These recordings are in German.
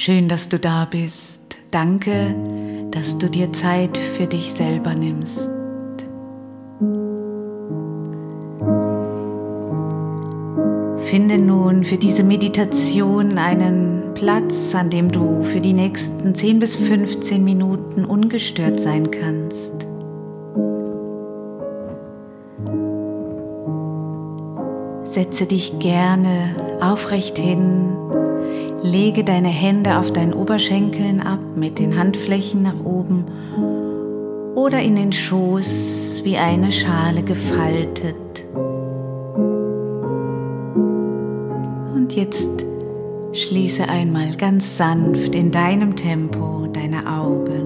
Schön, dass du da bist. Danke, dass du dir Zeit für dich selber nimmst. Finde nun für diese Meditation einen Platz, an dem du für die nächsten 10 bis 15 Minuten ungestört sein kannst. Setze dich gerne aufrecht hin, lege deine Hände auf deinen Oberschenkeln ab mit den Handflächen nach oben oder in den Schoß wie eine Schale gefaltet. Und jetzt schließe einmal ganz sanft in deinem Tempo deine Augen.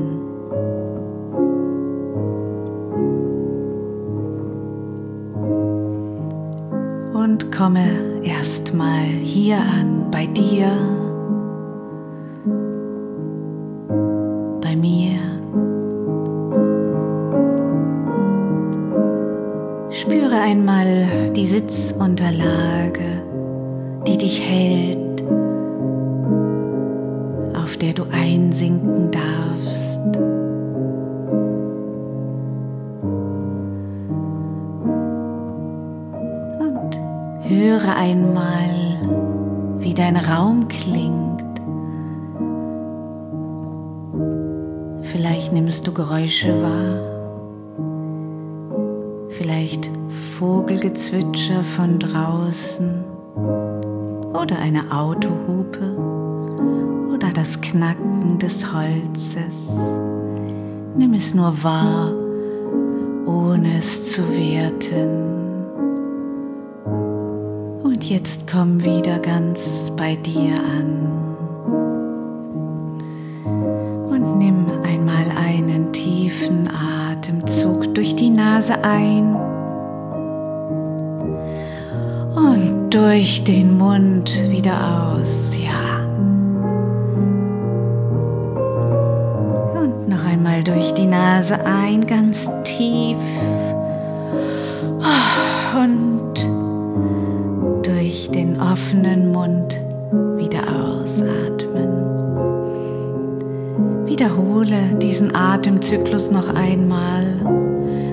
Komme erstmal hier an, bei dir, bei mir. Spüre einmal die Sitzunterlage die dich hält, auf der du einsinken darfst. Höre einmal, wie dein Raum klingt. Vielleicht nimmst du Geräusche wahr. Vielleicht Vogelgezwitscher von draußen oder eine Autohupe oder das Knacken des Holzes. Nimm es nur wahr, ohne es zu werten. Und jetzt komm wieder ganz bei dir an. Und nimm einmal einen tiefen Atemzug durch die Nase ein durch den Mund wieder aus. Ja. Und noch einmal durch die Nase ein, ganz tief. Und durch den offenen Mund wieder ausatmen. Wiederhole diesen Atemzyklus noch einmal.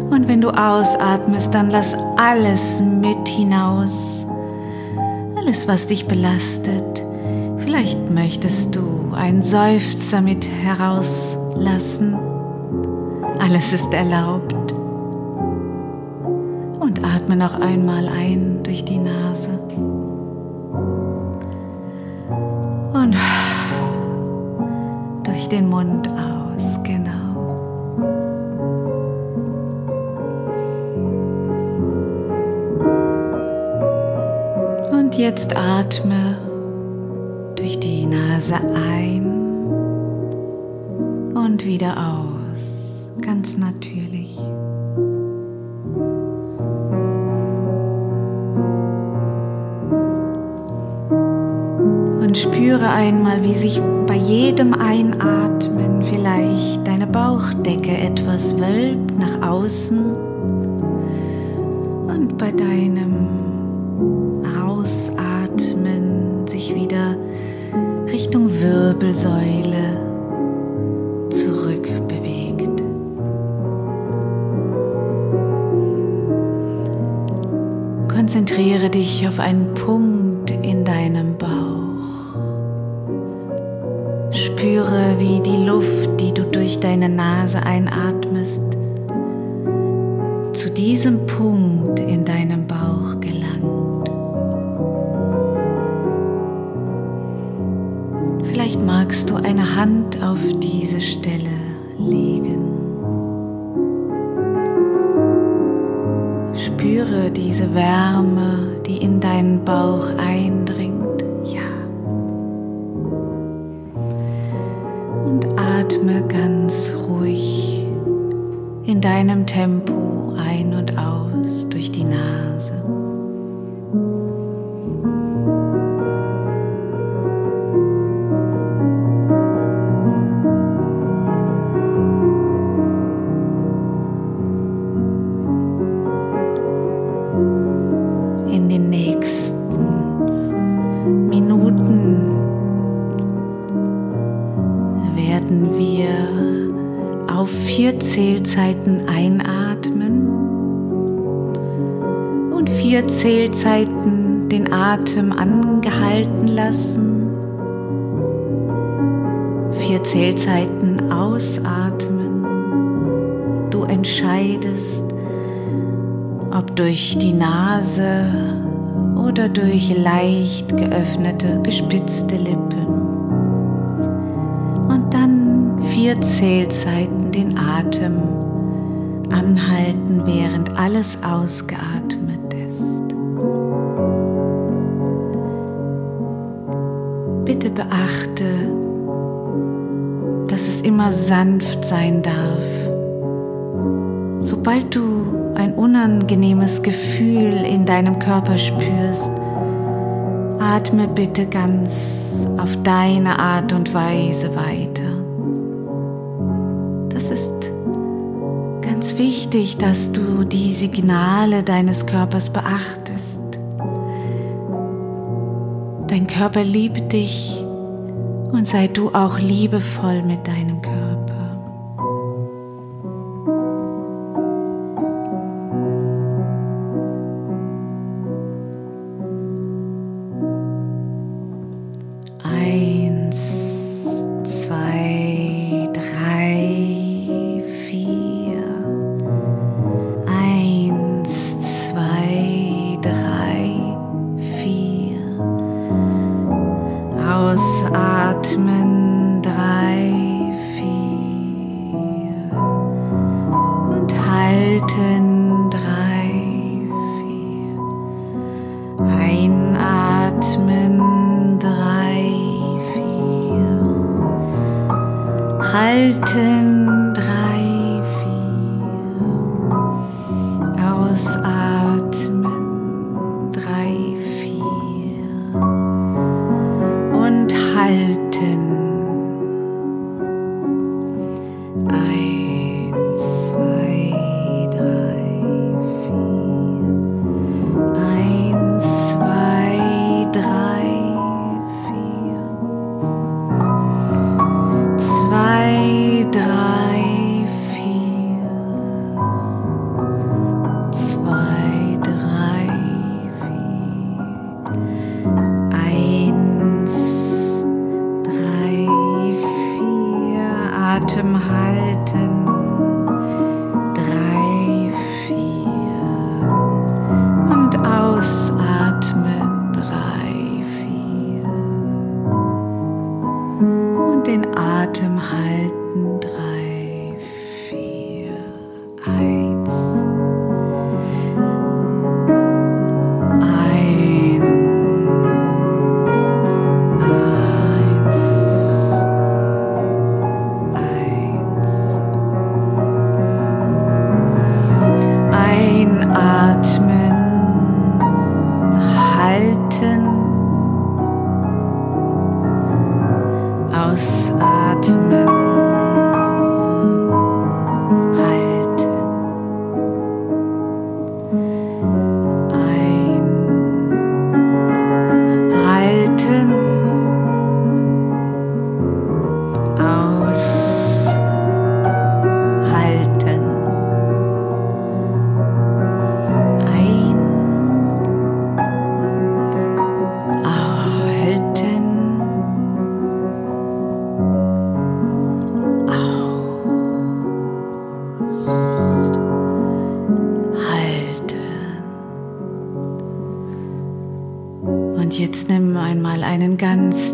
Und wenn du ausatmest, dann lass alles mit hinaus alles, was dich belastet. Vielleicht möchtest du einen Seufzer mit herauslassen. Alles ist erlaubt. Und atme noch einmal ein durch die Nase. Den Mund aus, genau. jetzt atme durch die Nase ein und wieder aus, ganz natürlich. Und spüre einmal, wie sich bei jedem Einatmen vielleicht deine Bauchdecke etwas wölbt nach außen und bei deinem Ausatmen sich wieder Richtung Wirbelsäule zurückbewegt. Konzentriere dich auf einen Punkt in deinem Bauch. Spüre, wie die Luft, die du durch deine Nase einatmest, zu diesem Punkt in deinem Bauch gelangt. Vielleicht magst du eine Hand auf diese Stelle legen. Spüre diese Wärme, die in deinen Bauch eindringt. Und atme ganz ruhig in deinem Tempo ein und aus durch die Nase. Werden wir auf vier Zählzeiten einatmen und vier Zählzeiten den Atem angehalten lassen. Vier Zählzeiten ausatmen. Du entscheidest, ob durch die Nase oder durch leicht geöffnete, gespitzte Lippen. Vier Zählzeiten den Atem anhalten, während alles ausgeatmet ist. Bitte beachte, dass es immer sanft sein darf. Sobald du ein unangenehmes Gefühl in deinem Körper spürst, atme bitte ganz auf deine Art und Weise weiter. Ganz wichtig, dass du die Signale deines Körpers beachtest. Dein Körper liebt dich und sei du auch liebevoll mit deinem Körper. allen drei, vier aus.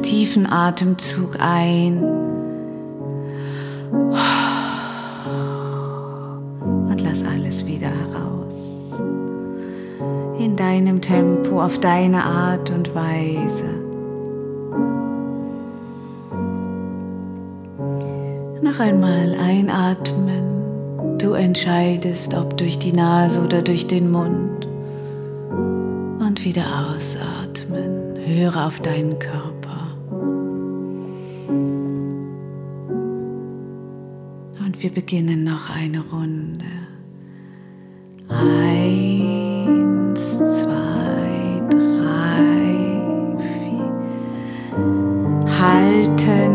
Tiefen Atemzug ein und lass alles wieder heraus. In deinem Tempo, auf deine Art und Weise. Noch einmal einatmen. Du entscheidest, ob durch die Nase oder durch den Mund. Und wieder ausatmen. Höre auf deinen Körper. wir beginnen noch eine Runde. Eins, zwei, drei, vier. Halten.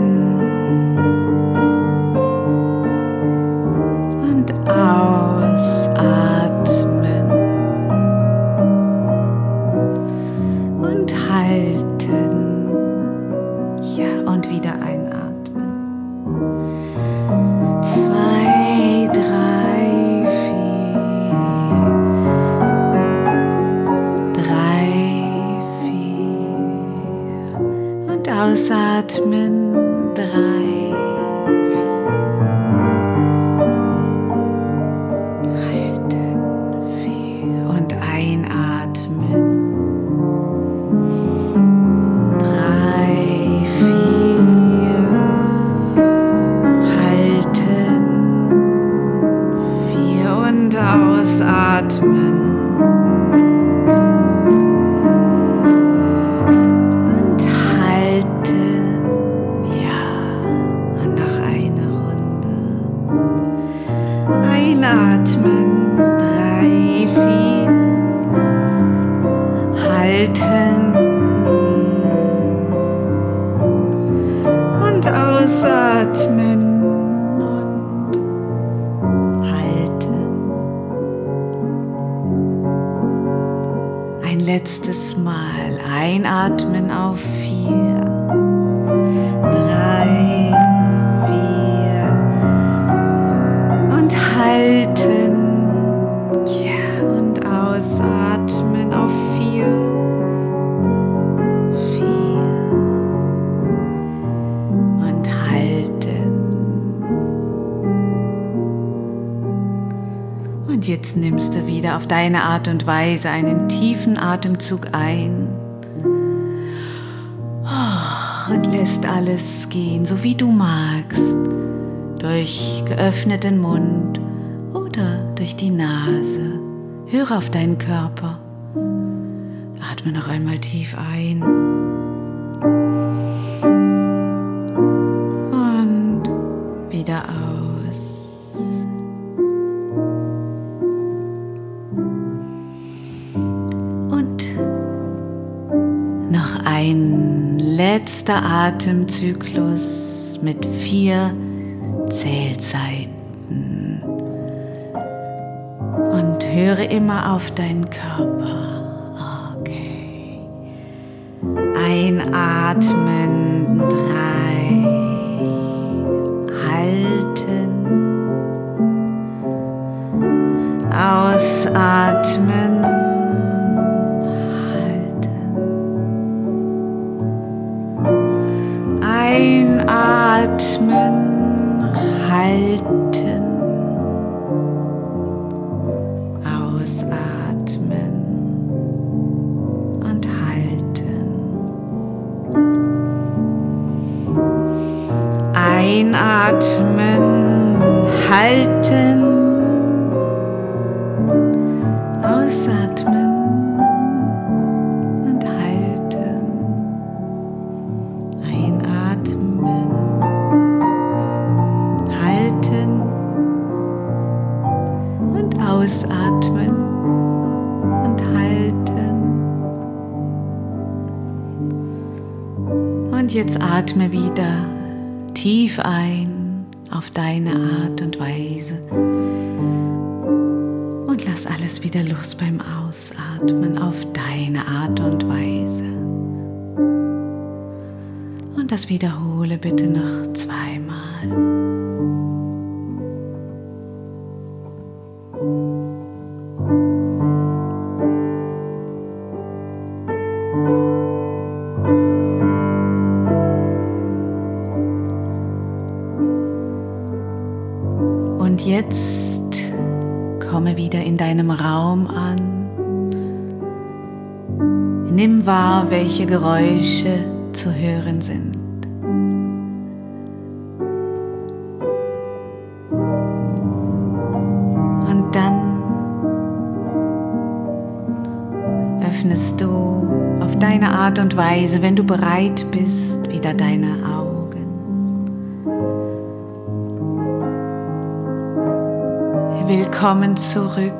Letztes Mal einatmen auf vier, drei, vier. Und halten. Ja, und ausatmen jetzt nimmst du wieder auf deine Art und Weise einen tiefen Atemzug ein oh, und lässt alles gehen, so wie du magst, durch geöffneten Mund oder durch die Nase. Höre auf deinen Körper. Atme noch einmal tief ein. Und wieder aus. Letzter Atemzyklus mit vier Zählzeiten. Und höre immer auf deinen Körper. Okay. Einatmen, Einatmen, halten, ausatmen. Ausatmen und halten. Und jetzt atme wieder tief ein auf deine Art und Weise. Und lass alles wieder los beim Ausatmen auf deine Art und Weise. Und das wiederhole bitte noch zweimal. Und jetzt komme wieder in deinem Raum an. Nimm wahr, welche Geräusche zu hören sind. Und dann öffnest du auf deine Art und Weise, wenn du bereit bist, wieder deine Augen. Willkommen zurück